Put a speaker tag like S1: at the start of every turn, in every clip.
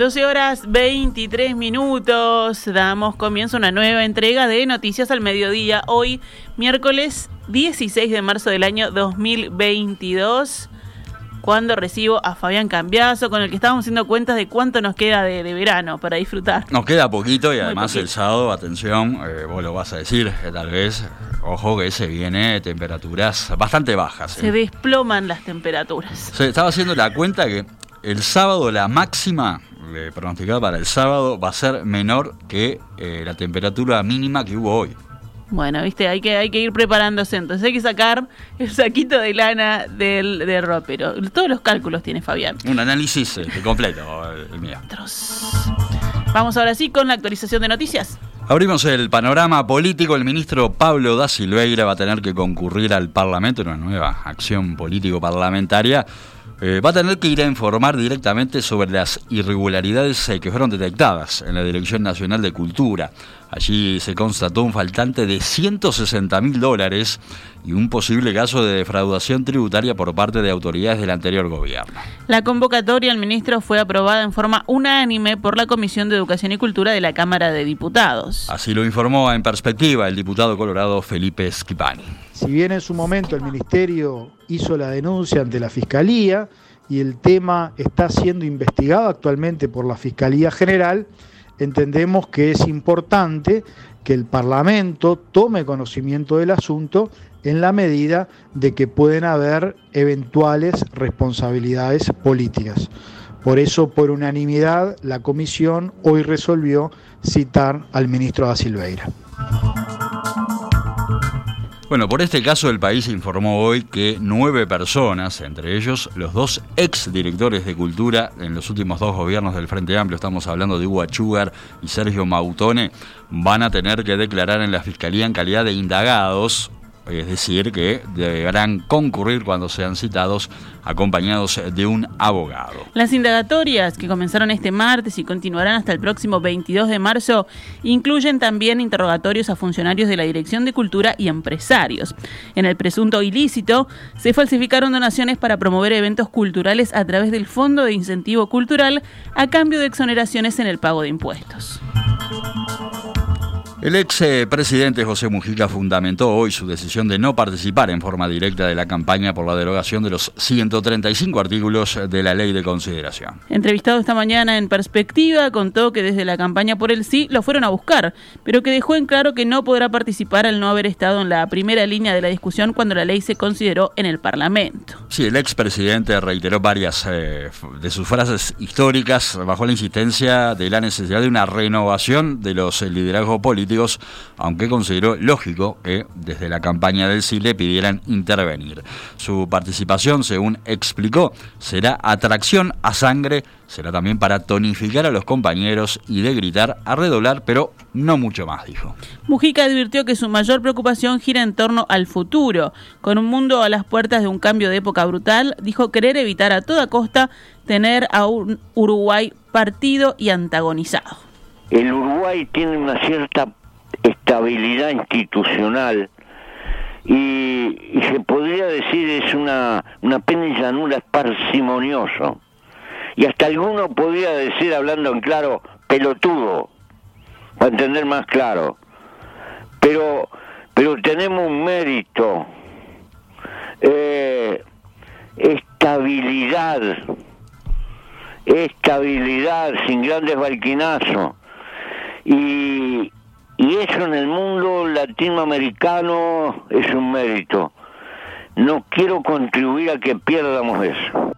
S1: 12 horas 23 minutos. Damos comienzo a una nueva entrega de Noticias al Mediodía. Hoy, miércoles 16 de marzo del año 2022. Cuando recibo a Fabián Cambiazo, con el que estábamos haciendo cuentas de cuánto nos queda de, verano para disfrutar.
S2: Nos queda poquito y además el sábado, atención, eh, vos lo vas a decir, eh, tal vez, ojo que se viene temperaturas bastante bajas.
S1: Se eh. desploman las temperaturas.
S2: Se estaba haciendo la cuenta que el sábado la máxima pronosticada para el sábado va a ser menor que eh, la temperatura mínima que hubo hoy.
S1: Bueno, viste, hay que, hay que ir preparándose. Entonces hay que sacar el saquito de lana del, del ropero. Todos los cálculos tiene Fabián.
S2: Un análisis eh, completo, el mío.
S1: Vamos ahora sí con la actualización de noticias.
S2: Abrimos el panorama político. El ministro Pablo da Silveira va a tener que concurrir al Parlamento en una nueva acción político-parlamentaria eh, va a tener que ir a informar directamente sobre las irregularidades eh, que fueron detectadas en la Dirección Nacional de Cultura. Allí se constató un faltante de 160 mil dólares y un posible caso de defraudación tributaria por parte de autoridades del anterior gobierno.
S1: La convocatoria al ministro fue aprobada en forma unánime por la Comisión de Educación y Cultura de la Cámara de Diputados.
S2: Así lo informó en perspectiva el diputado colorado Felipe Schipani.
S3: Si bien en su momento el ministerio hizo la denuncia ante la Fiscalía y el tema está siendo investigado actualmente por la Fiscalía General, entendemos que es importante que el Parlamento tome conocimiento del asunto en la medida de que pueden haber eventuales responsabilidades políticas. Por eso, por unanimidad, la comisión hoy resolvió citar al ministro da Silveira.
S2: Bueno, por este caso el país informó hoy que nueve personas, entre ellos los dos ex directores de cultura en los últimos dos gobiernos del Frente Amplio, estamos hablando de Hugo Achugar y Sergio Mautone, van a tener que declarar en la Fiscalía en calidad de indagados es decir, que deberán concurrir cuando sean citados acompañados de un abogado.
S1: Las indagatorias que comenzaron este martes y continuarán hasta el próximo 22 de marzo incluyen también interrogatorios a funcionarios de la Dirección de Cultura y empresarios. En el presunto ilícito se falsificaron donaciones para promover eventos culturales a través del Fondo de Incentivo Cultural a cambio de exoneraciones en el pago de impuestos.
S2: El ex eh, presidente José Mujica fundamentó hoy su decisión de no participar en forma directa de la campaña por la derogación de los 135 artículos de la ley de consideración.
S1: Entrevistado esta mañana en Perspectiva, contó que desde la campaña por el sí lo fueron a buscar, pero que dejó en claro que no podrá participar al no haber estado en la primera línea de la discusión cuando la ley se consideró en el Parlamento.
S2: Sí, el ex presidente reiteró varias eh, de sus frases históricas bajo la insistencia de la necesidad de una renovación de los liderazgos políticos aunque consideró lógico que desde la campaña del sí le pidieran intervenir. Su participación, según explicó, será atracción a sangre, será también para tonificar a los compañeros y de gritar a redoblar, pero no mucho más, dijo.
S1: Mujica advirtió que su mayor preocupación gira en torno al futuro. Con un mundo a las puertas de un cambio de época brutal, dijo querer evitar a toda costa tener a un Uruguay partido y antagonizado.
S4: El Uruguay tiene una cierta estabilidad institucional y, se podría decir es una, una pena y llanura parsimonioso. Y hasta alguno podría decir, hablando en claro, pelotudo, para entender más claro. Pero, pero tenemos un mérito, eh, estabilidad, estabilidad sin grandes balquinazos. Y, y eso en el mundo latinoamericano es un mérito. No quiero contribuir a que pierdamos eso.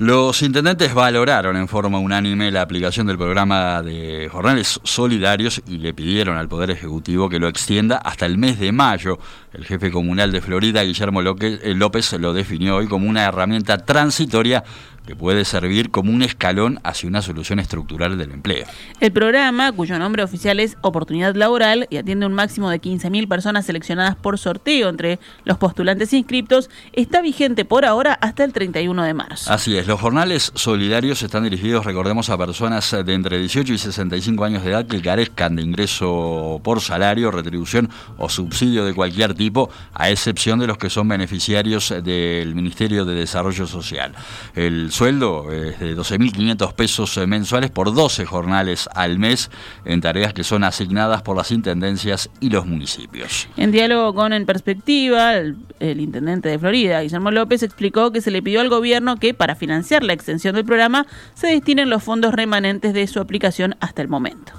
S2: Los intendentes valoraron en forma unánime la aplicación del programa de jornales solidarios y le pidieron al Poder Ejecutivo que lo extienda hasta el mes de mayo. El jefe comunal de Florida, Guillermo López, lo definió hoy como una herramienta transitoria que puede servir como un escalón hacia una solución estructural del empleo.
S1: El programa, cuyo nombre oficial es Oportunidad Laboral y atiende un máximo de 15.000 personas seleccionadas por sorteo entre los postulantes inscriptos, está vigente por ahora hasta el 31 de marzo.
S2: Así es, los jornales solidarios están dirigidos, recordemos, a personas de entre 18 y 65 años de edad que carezcan de ingreso por salario, retribución o subsidio de cualquier tipo, a excepción de los que son beneficiarios del Ministerio de Desarrollo Social. El sueldo es de 12.500 pesos eh, mensuales por 12 jornales al mes en tareas que son asignadas por las intendencias y los municipios.
S1: En diálogo con En Perspectiva, el, el intendente de Florida, Guillermo López, explicó que se le pidió al gobierno que para financiar la extensión del programa se destinen los fondos remanentes de su aplicación hasta el momento.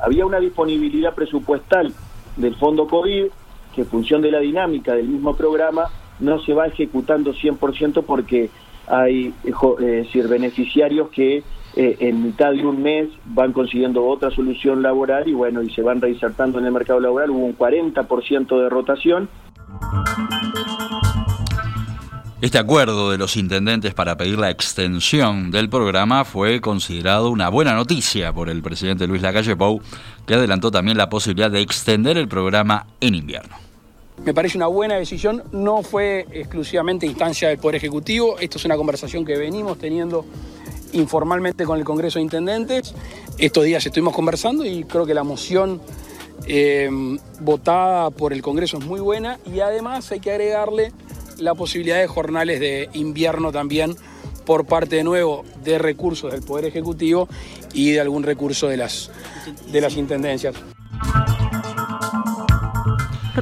S5: Había una disponibilidad presupuestal del fondo COVID que en función de la dinámica del mismo programa no se va ejecutando 100% porque hay eh, decir, beneficiarios que eh, en mitad de un mes van consiguiendo otra solución laboral y bueno, y se van reinsertando en el mercado laboral. Hubo un 40% de rotación.
S2: Este acuerdo de los intendentes para pedir la extensión del programa fue considerado una buena noticia por el presidente Luis Lacalle Pou, que adelantó también la posibilidad de extender el programa en invierno.
S6: Me parece una buena decisión, no fue exclusivamente instancia del Poder Ejecutivo, esto es una conversación que venimos teniendo informalmente con el Congreso de Intendentes. Estos días estuvimos conversando y creo que la moción eh, votada por el Congreso es muy buena y además hay que agregarle la posibilidad de jornales de invierno también por parte de nuevo de recursos del Poder Ejecutivo y de algún recurso de las, de las intendencias.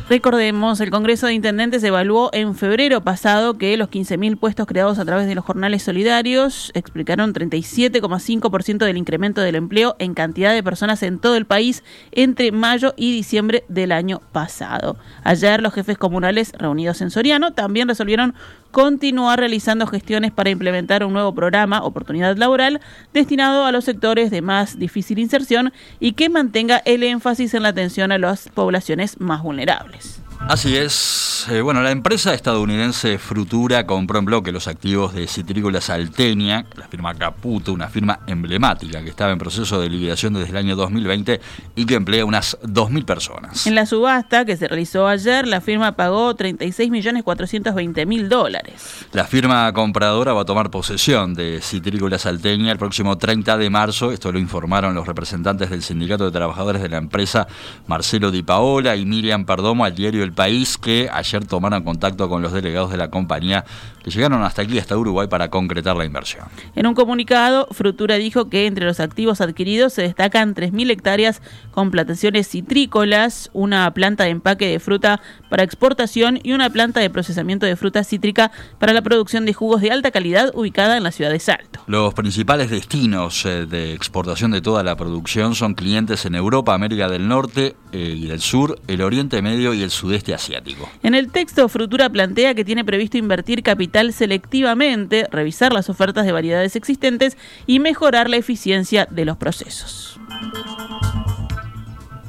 S1: Recordemos, el Congreso de Intendentes evaluó en febrero pasado que los 15.000 puestos creados a través de los jornales solidarios explicaron 37,5% del incremento del empleo en cantidad de personas en todo el país entre mayo y diciembre del año pasado. Ayer los jefes comunales reunidos en Soriano también resolvieron continuar realizando gestiones para implementar un nuevo programa, Oportunidad Laboral, destinado a los sectores de más difícil inserción y que mantenga el énfasis en la atención a las poblaciones más vulnerables vulnerables.
S2: Así es. Eh, bueno, la empresa estadounidense Frutura compró en bloque los activos de Citrícola Salteña, la firma Caputo, una firma emblemática que estaba en proceso de liquidación desde el año 2020 y que emplea unas 2.000 personas.
S1: En la subasta que se realizó ayer, la firma pagó 36.420.000 dólares.
S2: La firma compradora va a tomar posesión de Citrícola Salteña el próximo 30 de marzo. Esto lo informaron los representantes del Sindicato de Trabajadores de la empresa, Marcelo Di Paola y Miriam Perdomo, al diario El País, que ayer tomaron contacto con los delegados de la compañía que llegaron hasta aquí, hasta Uruguay, para concretar la inversión.
S1: En un comunicado, Frutura dijo que entre los activos adquiridos se destacan 3.000 hectáreas con plantaciones citrícolas, una planta de empaque de fruta para exportación y una planta de procesamiento de fruta cítrica para la producción de jugos de alta calidad ubicada en la ciudad de Salto.
S2: Los principales destinos eh, de exportación de toda la producción son clientes en Europa, América del Norte eh, y del Sur, el Oriente Medio y el Sudeste Asiático.
S1: En el texto, Frutura plantea que tiene previsto invertir capital selectivamente, revisar las ofertas de variedades existentes y mejorar la eficiencia de los procesos.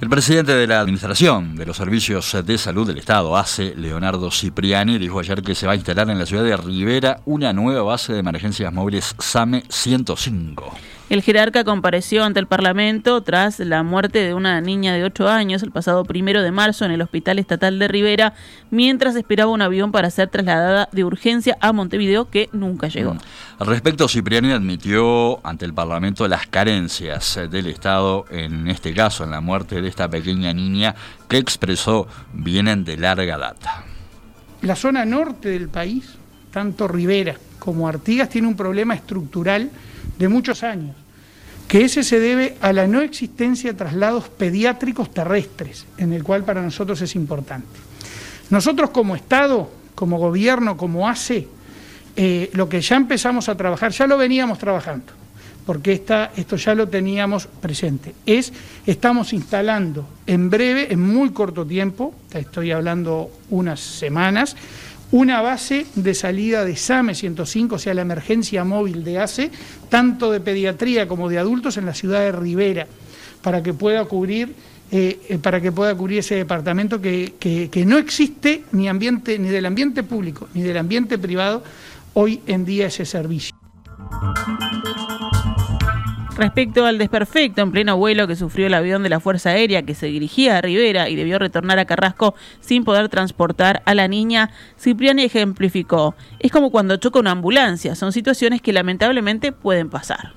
S2: El presidente de la Administración de los Servicios de Salud del Estado, ACE, Leonardo Cipriani, dijo ayer que se va a instalar en la ciudad de Rivera una nueva base de emergencias móviles SAME 105.
S1: El jerarca compareció ante el Parlamento tras la muerte de una niña de 8 años el pasado primero de marzo en el Hospital Estatal de Rivera, mientras esperaba un avión para ser trasladada de urgencia a Montevideo, que nunca llegó.
S2: Al respecto, Cipriani admitió ante el Parlamento las carencias del Estado, en este caso, en la muerte de esta pequeña niña, que expresó vienen de larga data.
S7: La zona norte del país, tanto Rivera como Artigas, tiene un problema estructural de muchos años, que ese se debe a la no existencia de traslados pediátricos terrestres, en el cual para nosotros es importante. Nosotros como Estado, como gobierno, como ACE, eh, lo que ya empezamos a trabajar, ya lo veníamos trabajando, porque esta, esto ya lo teníamos presente, es, estamos instalando en breve, en muy corto tiempo, estoy hablando unas semanas, una base de salida de SAME 105, o sea, la emergencia móvil de ACE, tanto de pediatría como de adultos en la ciudad de Rivera, para que pueda cubrir, eh, eh, para que pueda cubrir ese departamento que, que, no existe ni del ambiente público ni del ambiente privado hoy en día ese servicio.
S1: Respecto al desperfecto en pleno vuelo que sufrió el avión de la Fuerza Aérea que se dirigía a Rivera y debió retornar a Carrasco sin poder transportar a la niña, Cipriani ejemplificó, es como cuando choca una ambulancia, son situaciones que lamentablemente pueden pasar.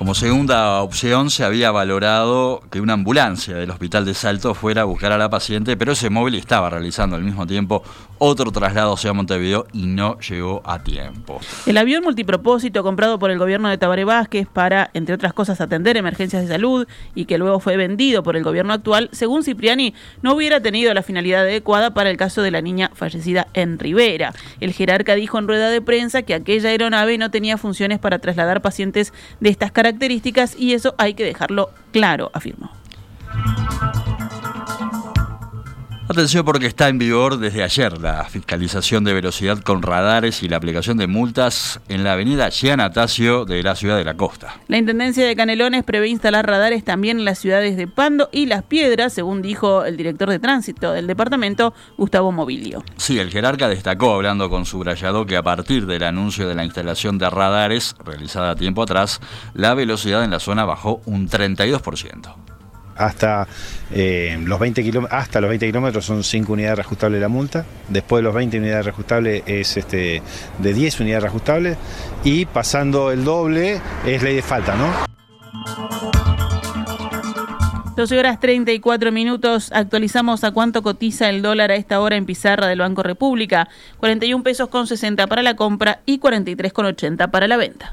S2: Como segunda opción se había valorado que una ambulancia del hospital de Salto fuera a buscar a la paciente, pero ese móvil estaba realizando al mismo tiempo otro traslado hacia Montevideo y no llegó a tiempo.
S1: El avión multipropósito comprado por el gobierno de Tabaré Vázquez para, entre otras cosas, atender emergencias de salud y que luego fue vendido por el gobierno actual, según Cipriani, no hubiera tenido la finalidad adecuada para el caso de la niña fallecida en Rivera. El jerarca dijo en rueda de prensa que aquella aeronave no tenía funciones para trasladar pacientes de estas características y eso hay que dejarlo claro, afirmó.
S2: Atención porque está en vigor desde ayer la fiscalización de velocidad con radares y la aplicación de multas en la avenida Gianatacio de la ciudad de la costa.
S1: La Intendencia de Canelones prevé instalar radares también en las ciudades de Pando y Las Piedras, según dijo el director de tránsito del departamento, Gustavo Mobilio.
S2: Sí, el jerarca destacó, hablando con su brayado, que a partir del anuncio de la instalación de radares, realizada tiempo atrás, la velocidad en la zona bajó un 32%
S8: hasta, eh, los 20 hasta los 20 kilómetros son 5 unidades reajustables la multa, después de los 20 unidades reajustables es este, de 10 unidades reajustables y pasando el doble es ley de falta, ¿no?
S1: 12 horas 34 minutos, actualizamos a cuánto cotiza el dólar a esta hora en pizarra del Banco República, 41 pesos con 60 para la compra y 43 con 80 para la venta.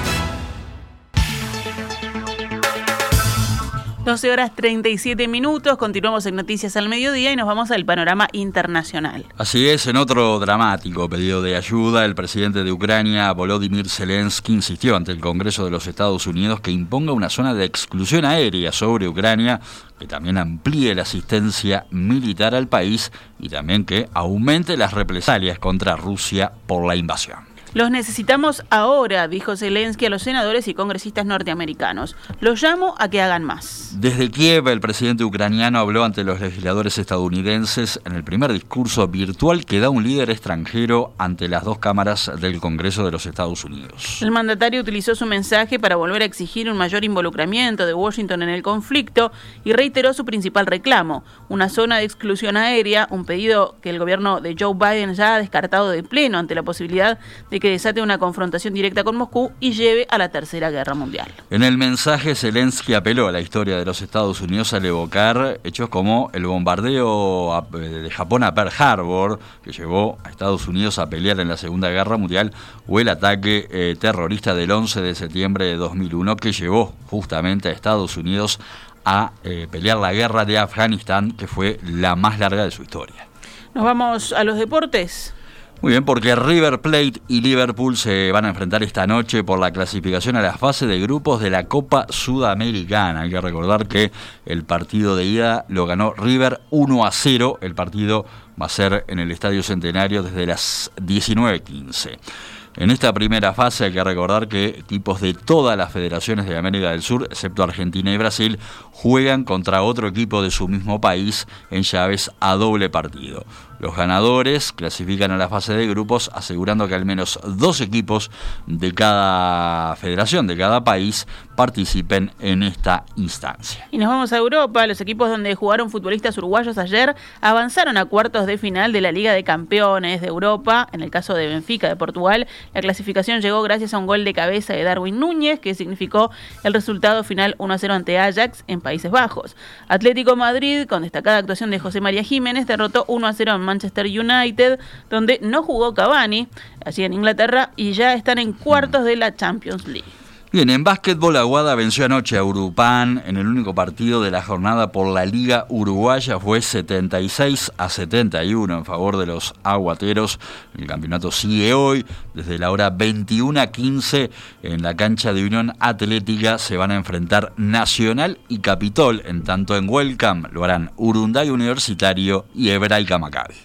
S1: 12 horas 37 minutos, continuamos en Noticias al Mediodía y nos vamos al panorama internacional.
S2: Así es, en otro dramático pedido de ayuda, el presidente de Ucrania, Volodymyr Zelensky, insistió ante el Congreso de los Estados Unidos que imponga una zona de exclusión aérea sobre Ucrania, que también amplíe la asistencia militar al país y también que aumente las represalias contra Rusia por la invasión.
S1: Los necesitamos ahora, dijo Zelensky a los senadores y congresistas norteamericanos. Los llamo a que hagan más.
S2: Desde Kiev, el presidente ucraniano habló ante los legisladores estadounidenses en el primer discurso virtual que da un líder extranjero ante las dos cámaras del Congreso de los Estados Unidos.
S1: El mandatario utilizó su mensaje para volver a exigir un mayor involucramiento de Washington en el conflicto y reiteró su principal reclamo, una zona de exclusión aérea, un pedido que el gobierno de Joe Biden ya ha descartado de pleno ante la posibilidad de que desate una confrontación directa con Moscú y lleve a la Tercera Guerra Mundial.
S2: En el mensaje, Zelensky apeló a la historia de los Estados Unidos al evocar hechos como el bombardeo de Japón a Pearl Harbor, que llevó a Estados Unidos a pelear en la Segunda Guerra Mundial, o el ataque eh, terrorista del 11 de septiembre de 2001, que llevó justamente a Estados Unidos a eh, pelear la guerra de Afganistán, que fue la más larga de su historia.
S1: Nos vamos a los deportes.
S2: Muy bien, porque River Plate y Liverpool se van a enfrentar esta noche por la clasificación a la fase de grupos de la Copa Sudamericana. Hay que recordar que el partido de ida lo ganó River 1 a 0. El partido va a ser en el Estadio Centenario desde las 19.15. En esta primera fase hay que recordar que equipos de todas las federaciones de América del Sur, excepto Argentina y Brasil, juegan contra otro equipo de su mismo país en llaves a doble partido. Los ganadores clasifican a la fase de grupos asegurando que al menos dos equipos de cada federación, de cada país, participen en esta instancia.
S1: Y nos vamos a Europa. Los equipos donde jugaron futbolistas uruguayos ayer avanzaron a cuartos de final de la Liga de Campeones de Europa. En el caso de Benfica de Portugal, la clasificación llegó gracias a un gol de cabeza de Darwin Núñez, que significó el resultado final 1-0 ante Ajax en Países Bajos. Atlético Madrid, con destacada actuación de José María Jiménez, derrotó 1-0 en Manchester United, donde no jugó Cavani, allí en Inglaterra, y ya están en cuartos de la Champions League.
S2: Bien, en básquetbol Aguada venció anoche a Urupán en el único partido de la jornada por la Liga Uruguaya. Fue 76 a 71 en favor de los aguateros. El campeonato sigue hoy. Desde la hora 21 a 15 en la cancha de Unión Atlética se van a enfrentar Nacional y Capitol. En tanto en Welcome lo harán Urunday Universitario y Hebraica Maccabi.